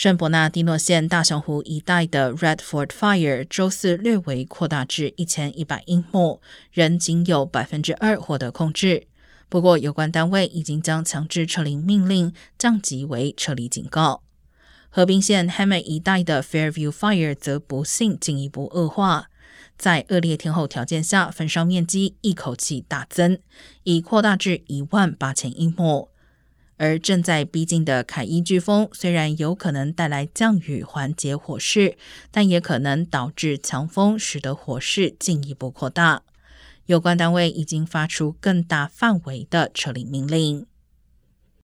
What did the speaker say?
圣伯纳蒂诺县大熊湖一带的 Redford Fire 周四略微扩大至一千一百英亩，仍仅有百分之二获得控制。不过，有关单位已经将强制撤离命令降级为撤离警告。河滨县 Hammett 一带的 Fairview Fire 则不幸进一步恶化，在恶劣天候条件下，焚烧面积一口气大增，已扩大至一万八千英亩。而正在逼近的凯伊飓风，虽然有可能带来降雨缓解火势，但也可能导致强风，使得火势进一步扩大。有关单位已经发出更大范围的撤离命令。